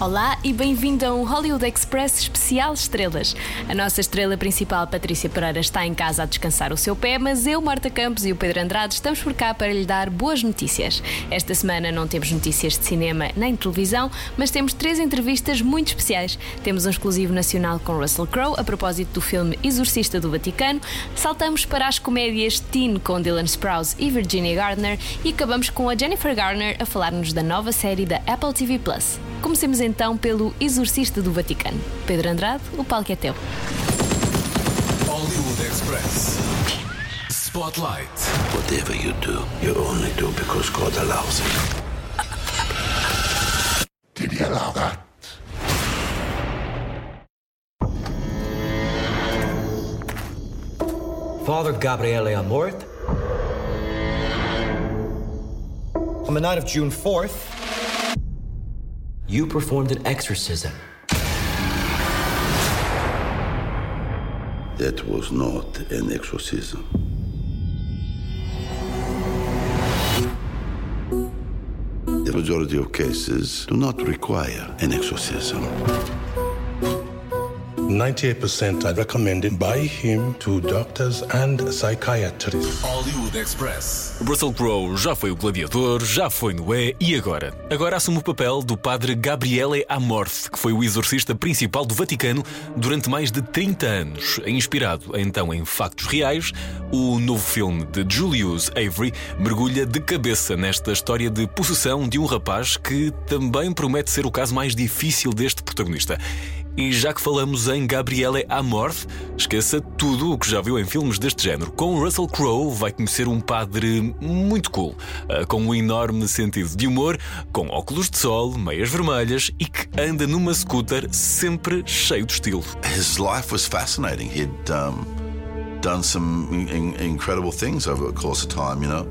Olá e bem-vindo a um Hollywood Express especial estrelas. A nossa estrela principal, Patrícia Pereira, está em casa a descansar o seu pé, mas eu, Marta Campos e o Pedro Andrade estamos por cá para lhe dar boas notícias. Esta semana não temos notícias de cinema nem de televisão, mas temos três entrevistas muito especiais. Temos um exclusivo nacional com Russell Crowe a propósito do filme Exorcista do Vaticano, saltamos para as comédias Teen com Dylan Sprouse e Virginia Gardner e acabamos com a Jennifer Garner a falar-nos da nova série da Apple TV Plus. Comecemos então pelo Exorcista do Vaticano. Pedro Andrade, o palco é teu. Hollywood Express. Spotlight. Whatever you do, you only do because God allows it. Did he allow that? Father Gabriele Amort. On the night of June 4th, you performed an exorcism. That was not an exorcism. The majority of cases do not require an exorcism. 98% are recommended by him to doctors and psychiatrists. Hollywood Express. Russell Crowe já foi o gladiador, já foi Noé e agora? Agora assume o papel do padre Gabriele Amorth, que foi o exorcista principal do Vaticano durante mais de 30 anos. Inspirado então em factos reais, o novo filme de Julius Avery mergulha de cabeça nesta história de possessão de um rapaz que também promete ser o caso mais difícil deste protagonista. E já que falamos em Gabriele Amorth, esqueça tudo o que já viu em filmes deste género. Com Russell Crowe vai conhecer um padre muito cool, ah, com um enorme sentido de humor, com óculos de sol, meias vermelhas e que anda numa scooter sempre cheio de estilo. His life was fascinating. He'd um, done some in- in- incredible things over the course of time, you know.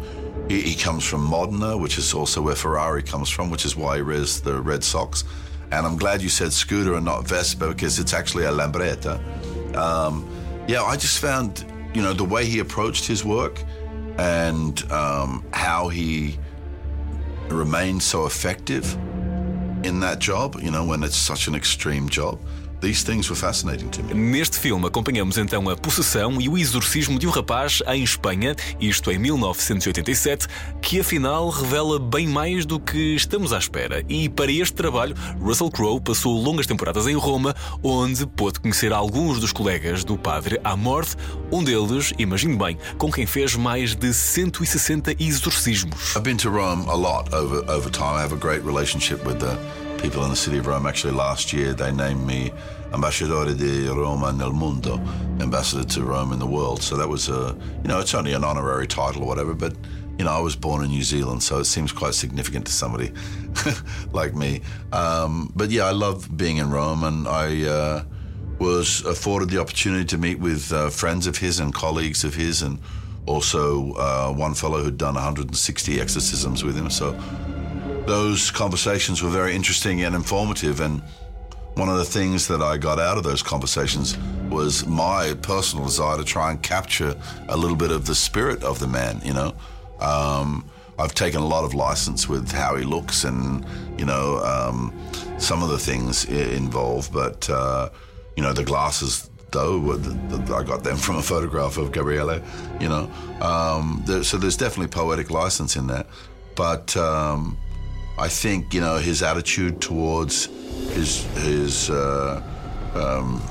He, he comes from Modena, which is also where Ferrari comes from, which is why he wears the red socks. And I'm glad you said scooter and not Vespa because it's actually a Lambretta. Um, yeah, I just found, you know, the way he approached his work and um, how he remained so effective in that job, you know, when it's such an extreme job. These things were fascinating to me. Neste filme acompanhamos então a possessão e o exorcismo de um rapaz em Espanha, isto em 1987, que afinal revela bem mais do que estamos à espera. E para este trabalho, Russell Crowe passou longas temporadas em Roma, onde pôde conhecer alguns dos colegas do padre Amorth, um deles, imagine bem, com quem fez mais de 160 exorcismos. I've been to Rome a lot over over time. I have a great relationship with the people in the city of Rome. Actually, last year they named me Ambasciatore di Roma nel Mundo, ambassador to Rome in the world. So that was a, you know, it's only an honorary title or whatever, but you know, I was born in New Zealand, so it seems quite significant to somebody like me. Um, but yeah, I love being in Rome, and I. Uh, was afforded the opportunity to meet with uh, friends of his and colleagues of his, and also uh, one fellow who'd done 160 exorcisms with him. So those conversations were very interesting and informative. And one of the things that I got out of those conversations was my personal desire to try and capture a little bit of the spirit of the man, you know. Um, I've taken a lot of license with how he looks and, you know, um, some of the things involved, but, uh, you know, the glasses, though, I got them from a photograph of Gabriele, you know. Um, there, so there's definitely poetic license in that. But um, I think, you know, his attitude towards his, his uh, um,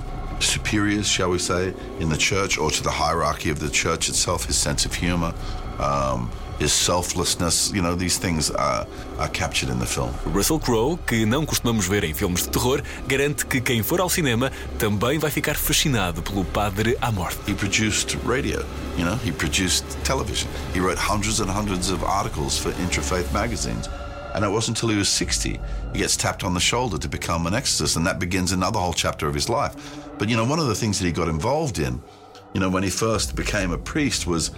superiors, shall we say, in the church or to the hierarchy of the church itself, his sense of humor, um, his selflessness, you know, these things are, are captured in the film. Russell Crowe, que não costumamos ver em filmes de terror, garante que quem for ao cinema também vai ficar fascinado pelo padre Amorth. He produced radio, you know, he produced television. He wrote hundreds and hundreds of articles for interfaith magazines. And it wasn't until he was 60 he gets tapped on the shoulder to become an exorcist, and that begins another whole chapter of his life. But, you know, one of the things that he got involved in, you know, when he first became a priest was,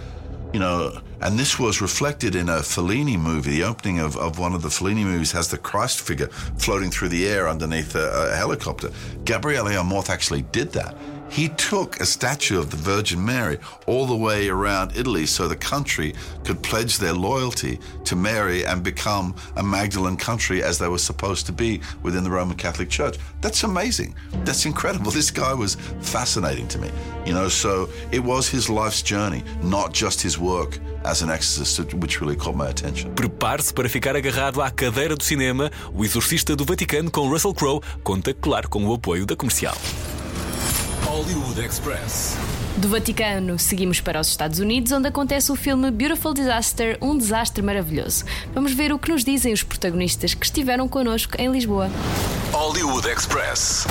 you know, and this was reflected in a Fellini movie. The opening of, of one of the Fellini movies has the Christ figure floating through the air underneath a, a helicopter. Gabriele Amorth actually did that. He took a statue of the Virgin Mary all the way around Italy so the country could pledge their loyalty to Mary and become a Magdalene country as they were supposed to be within the Roman Catholic Church. That's amazing. That's incredible. This guy was fascinating to me. You know, so it was his life's journey, not just his work as an exorcist, which really caught my attention. Prepare-se para ficar agarrado à cadeira do cinema. O Exorcista do Vaticano com Russell Crowe conta, claro, com o apoio da comercial. Hollywood Express. Do Vaticano, seguimos para os Estados Unidos, onde acontece o filme Beautiful Disaster Um Desastre Maravilhoso. Vamos ver o que nos dizem os protagonistas que estiveram connosco em Lisboa. Hollywood Express.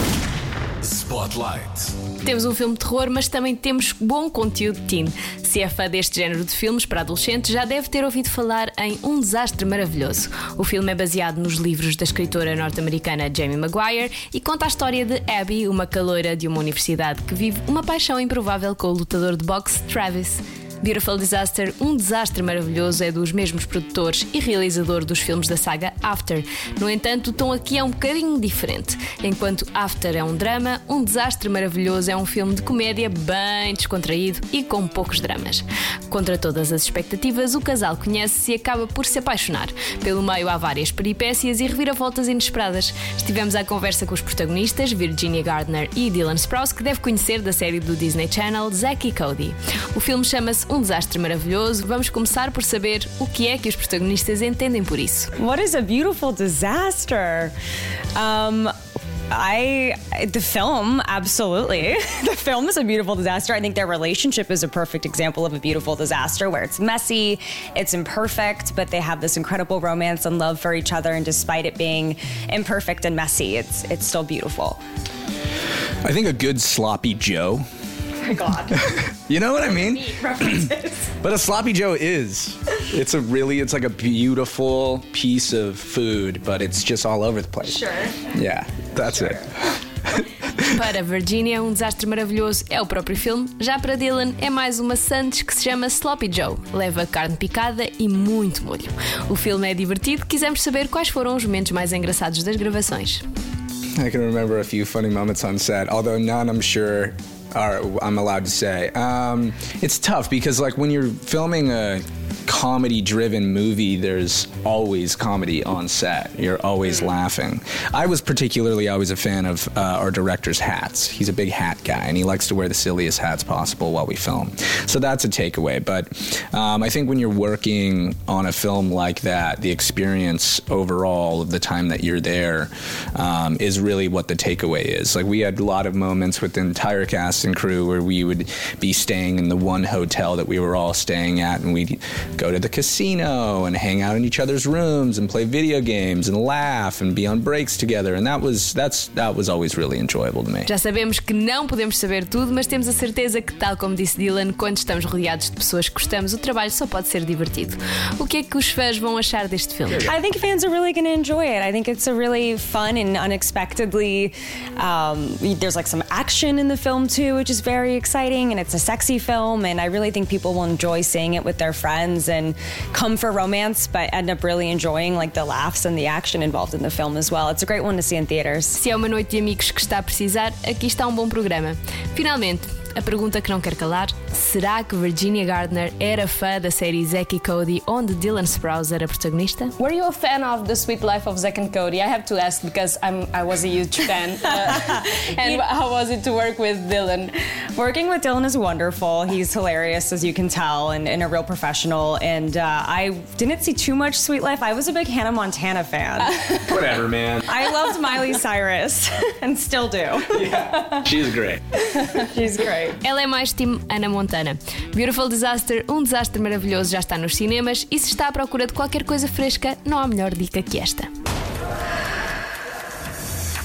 Spotlight. Temos um filme de terror, mas também temos bom conteúdo teen. Se é fã deste género de filmes para adolescentes, já deve ter ouvido falar em Um Desastre Maravilhoso. O filme é baseado nos livros da escritora norte-americana Jamie Maguire e conta a história de Abby, uma caloira de uma universidade que vive uma paixão improvável com o lutador de boxe Travis. Beautiful Disaster, um desastre maravilhoso, é dos mesmos produtores e realizador dos filmes da saga After. No entanto, o tom aqui é um bocadinho diferente. Enquanto After é um drama, um desastre maravilhoso é um filme de comédia bem descontraído e com poucos dramas. Contra todas as expectativas, o casal conhece-se e acaba por se apaixonar. Pelo meio há várias peripécias e reviravoltas inesperadas. Estivemos à conversa com os protagonistas, Virginia Gardner e Dylan Sprouse, que deve conhecer da série do Disney Channel Zack e Cody. O filme chama-se Um Desastre Maravilhoso. Vamos começar por saber o que é que os protagonistas entendem por isso. What is a beautiful disaster? Um, I the film absolutely the film is a beautiful disaster. I think their relationship is a perfect example of a beautiful disaster where it's messy, it's imperfect, but they have this incredible romance and love for each other. And despite it being imperfect and messy, it's it's still beautiful. I think a good sloppy Joe. Oh my God, You know what I mean? references. But a sloppy Joe is. It's a really, it's like a beautiful piece of food, but it's just all over the place. Sure. Yeah, that's it. Para Virginia, Um Desastre Maravilhoso é o próprio filme. Já para Dylan, é mais uma Santos que se chama Sloppy Joe. Leva carne picada e muito molho. O filme é divertido. Quisemos saber quais foram os momentos mais engraçados das gravações. I can remember a few funny moments on set, although none I'm sure are I'm allowed to say. Um, it's tough because like when you're filming a comedy driven movie there's always comedy on set. You're always laughing. I was particularly always a fan of uh, our director's hats. He's a big hat guy and he likes to wear the silliest hats possible while we film. So that's a takeaway. But um, i think when you're working on a film like that the experience overall of the time that you're there um, is really what the takeaway is. Like we had a lot of moments with the entire cast and crew where we would be staying in the one hotel that we were all staying at and we'd go to the casino and hang out in each other's rooms and play video games and laugh and be on breaks together and that was that's that was always really enjoyable to me Já sabemos que não podemos saber tudo, mas temos a certeza que, tal como disse Dylan, quando estamos rodeados de pessoas que gostamos, o trabalho só pode ser divertido. O que é que os fãs vão achar deste filme? I think fans are really going to enjoy it. I think it's a really fun and unexpectedly. Um, there's like some action in the film too, which is very exciting, and it's a sexy film. And I really think people will enjoy seeing it with their friends and come for romance, but end up really enjoying like the laughs and the action involved in the film as well. It's a great one to see in theaters. Se é uma noite de amigos que está a precisar, aqui está um bom programa. Finalmente, a pergunta que não quer calar: será que Virginia Gardner era fã da série Zack e Cody, onde Dylan Sprouse era protagonista? Were you a fan of the Sweet Life of Zack and Cody? I have to ask because I'm I was a huge fan. Uh, and how was it to work with Dylan? Working with Dylan is wonderful. He's hilarious, as you can tell, and, and a real professional. And uh, I didn't see too much Sweet Life. I was a big Hannah Montana fan. whatever man I loved Miley Cyrus and still do. she's great She's great. Ela é mais time Ana Montana. Beautiful Disaster, um desastre maravilhoso, já está nos cinemas e se está à procura de qualquer coisa fresca, não há melhor dica que esta.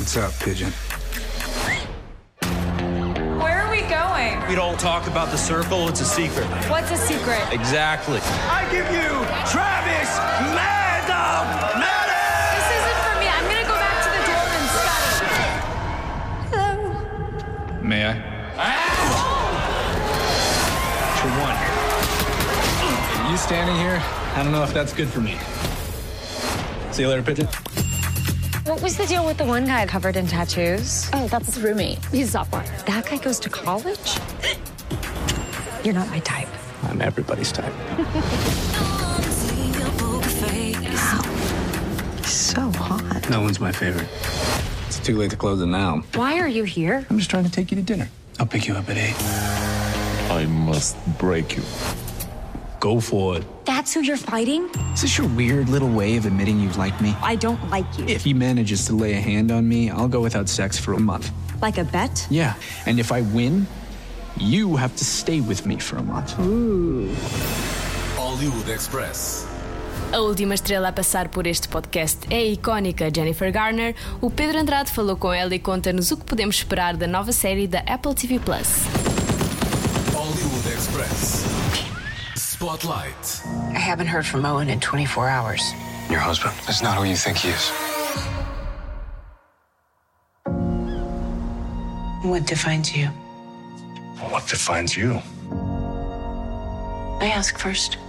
what's up pigeon Where are we going? We don't talk about the circle, it's a secret. What's a secret? Exactly. I give you Travis Madam! This isn't for me. I'm gonna go back to the dorm and study. may i you standing here i don't know if that's good for me see you later pigeon What was the deal with the one guy covered in tattoos? Oh, that's his roommate. He's a sophomore. That guy goes to college? You're not my type. I'm everybody's type. Wow. So hot. No one's my favorite. It's too late to close it now. Why are you here? I'm just trying to take you to dinner. I'll pick you up at 8. I must break you. Go for it. That's who you're fighting? Is this your weird little way of admitting you like me? I don't like you. If he manages to lay a hand on me, I'll go without sex for a month. Like a bet? Yeah. And if I win, you have to stay with me for a month. Ooh. Hollywood Express. A última estrela a passar por este podcast é a icónica Jennifer Garner. O Pedro Andrade falou com ela e conta-nos o que podemos esperar da nova série da Apple TV Plus. Hollywood Express. Spotlight. I haven't heard from Owen in 24 hours. Your husband is not who you think he is. What defines you? What defines you? I ask first.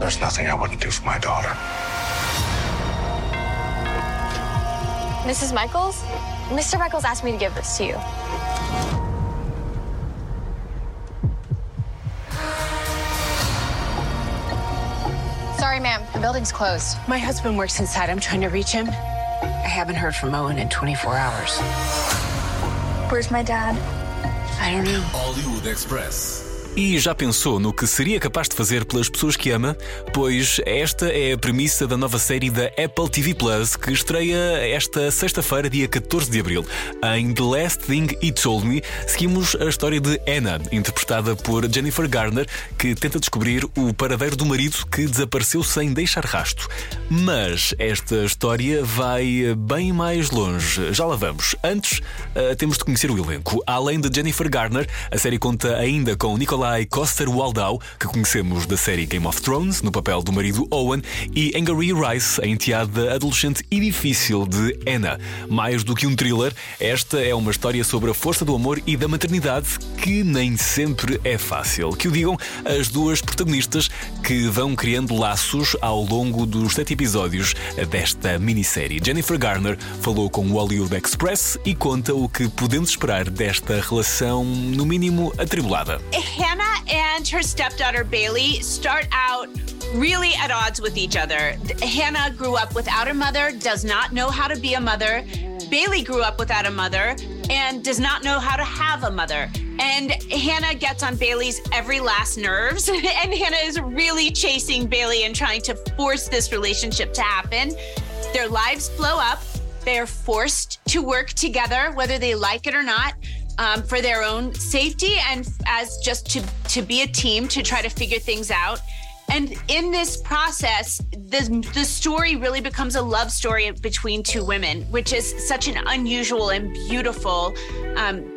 There's nothing I wouldn't do for my daughter. Mrs. Michaels? Mr. Michaels asked me to give this to you. Sorry, ma'am. The building's closed. My husband works inside. I'm trying to reach him. I haven't heard from Owen in 24 hours. Where's my dad? I don't know. Hollywood Express. E já pensou no que seria capaz de fazer pelas pessoas que ama? Pois esta é a premissa da nova série da Apple TV Plus que estreia esta sexta-feira, dia 14 de abril. Em The Last Thing He Told Me, seguimos a história de Anna, interpretada por Jennifer Garner, que tenta descobrir o paradeiro do marido que desapareceu sem deixar rasto. Mas esta história vai bem mais longe. Já lá vamos. Antes, uh, temos de conhecer o elenco. Além de Jennifer Garner, a série conta ainda com Nicolas Nikolai Coster-Waldau, que conhecemos da série Game of Thrones, no papel do marido Owen, e Angourie Rice, a enteada adolescente e difícil de Anna. Mais do que um thriller, esta é uma história sobre a força do amor e da maternidade que nem sempre é fácil. Que o digam as duas protagonistas que vão criando laços ao longo dos sete episódios desta minissérie. Jennifer Garner falou com o Hollywood Express e conta o que podemos esperar desta relação, no mínimo, atribulada. Hannah and her stepdaughter Bailey start out really at odds with each other. Hannah grew up without a mother, does not know how to be a mother. Bailey grew up without a mother and does not know how to have a mother. And Hannah gets on Bailey's every last nerves, and Hannah is really chasing Bailey and trying to force this relationship to happen. Their lives blow up. They're forced to work together, whether they like it or not um, for their own safety and as just to to be a team to try to figure things out. And in this process, the, the story really becomes a love story between two women, which is such an unusual and beautiful um,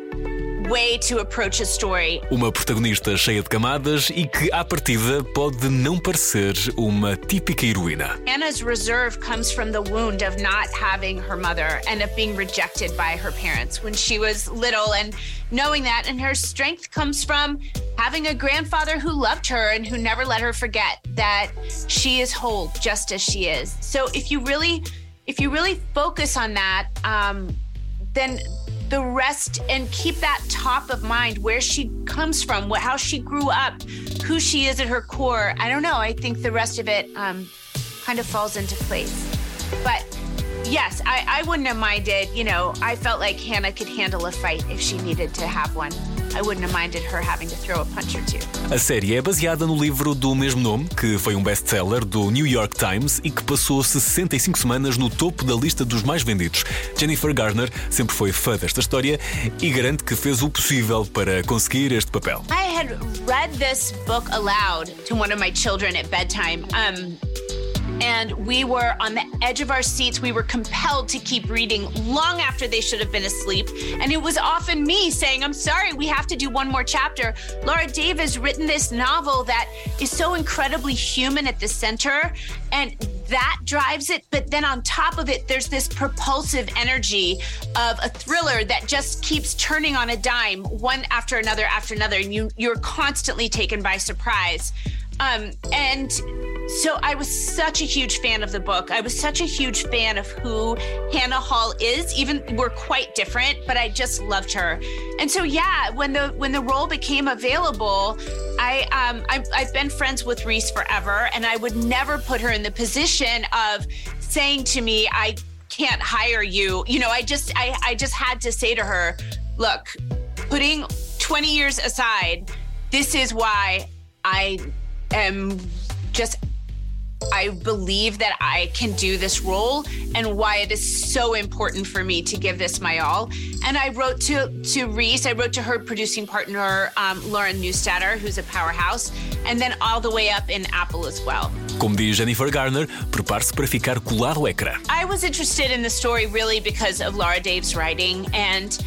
way to approach a story. Uma protagonista cheia de camadas e que, à partida, pode não parecer uma típica heroína. Hannah's reserve comes from the wound of not having her mother and of being rejected by her parents when she was little, and knowing that, and her strength comes from having a grandfather who loved her and who never let her forget that she is whole just as she is. So if you really, if you really focus on that, um, then the rest and keep that top of mind where she comes from, what, how she grew up, who she is at her core. I don't know. I think the rest of it um, kind of falls into place. But yes, I, I wouldn't have minded. You know, I felt like Hannah could handle a fight if she needed to have one. I wouldn't have minded her having to throw a punch or two. A série é baseada no livro do mesmo nome, que foi um best-seller do New York Times e que passou 65 semanas no topo da lista dos mais vendidos. Jennifer Garner sempre foi fã desta história e garante que fez o possível para conseguir este papel. I had read this book aloud to one of my children at bedtime. Um, and we were on the edge of our seats. We were compelled to keep reading long after they should have been asleep. And it was often me saying, I'm sorry, we have to do one more chapter. Laura Dave has written this novel that is so incredibly human at the center, and that drives it. But then on top of it, there's this propulsive energy of a thriller that just keeps turning on a dime, one after another after another, and you, you're constantly taken by surprise. Um, and so I was such a huge fan of the book. I was such a huge fan of who Hannah Hall is. Even we're quite different, but I just loved her. And so yeah, when the when the role became available, I um I, I've been friends with Reese forever, and I would never put her in the position of saying to me, I can't hire you. You know, I just I, I just had to say to her, look, putting 20 years aside, this is why I am just I believe that I can do this role and why it is so important for me to give this my all. And I wrote to to Reese, I wrote to her producing partner, um, Lauren Neustadter, who's a powerhouse, and then all the way up in Apple as well. Como diz Jennifer Garner, prepare-se para ficar colado ao ecrã. I was interested in the story really because of Laura Dave's writing and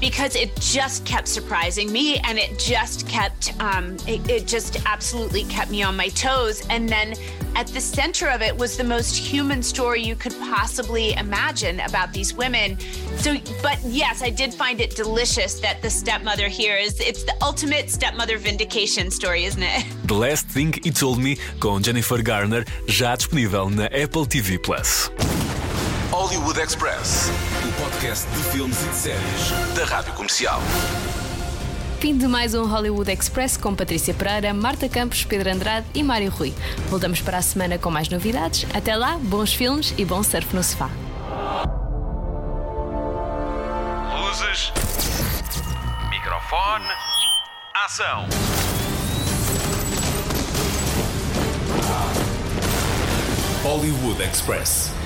because it just kept surprising me and it just kept um, it, it just absolutely kept me on my toes. And then at the center of it was the most human story you could possibly imagine about these women. So but yes i did find it delicious that the stepmother here is it's the ultimate stepmother vindication story isn't it? The Last Thing He Told Me com Jennifer Garner, já disponível na Apple TV Plus. Hollywood Express, o podcast de filmes e de séries da Rádio Comercial. Fim de mais um Hollywood Express com Patrícia Pereira, Marta Campos, Pedro Andrade e Mário Rui. Voltamos para a semana com mais novidades. Até lá, bons filmes e bom surf no sofá. Luzes. Microfone. Ação. Hollywood Express.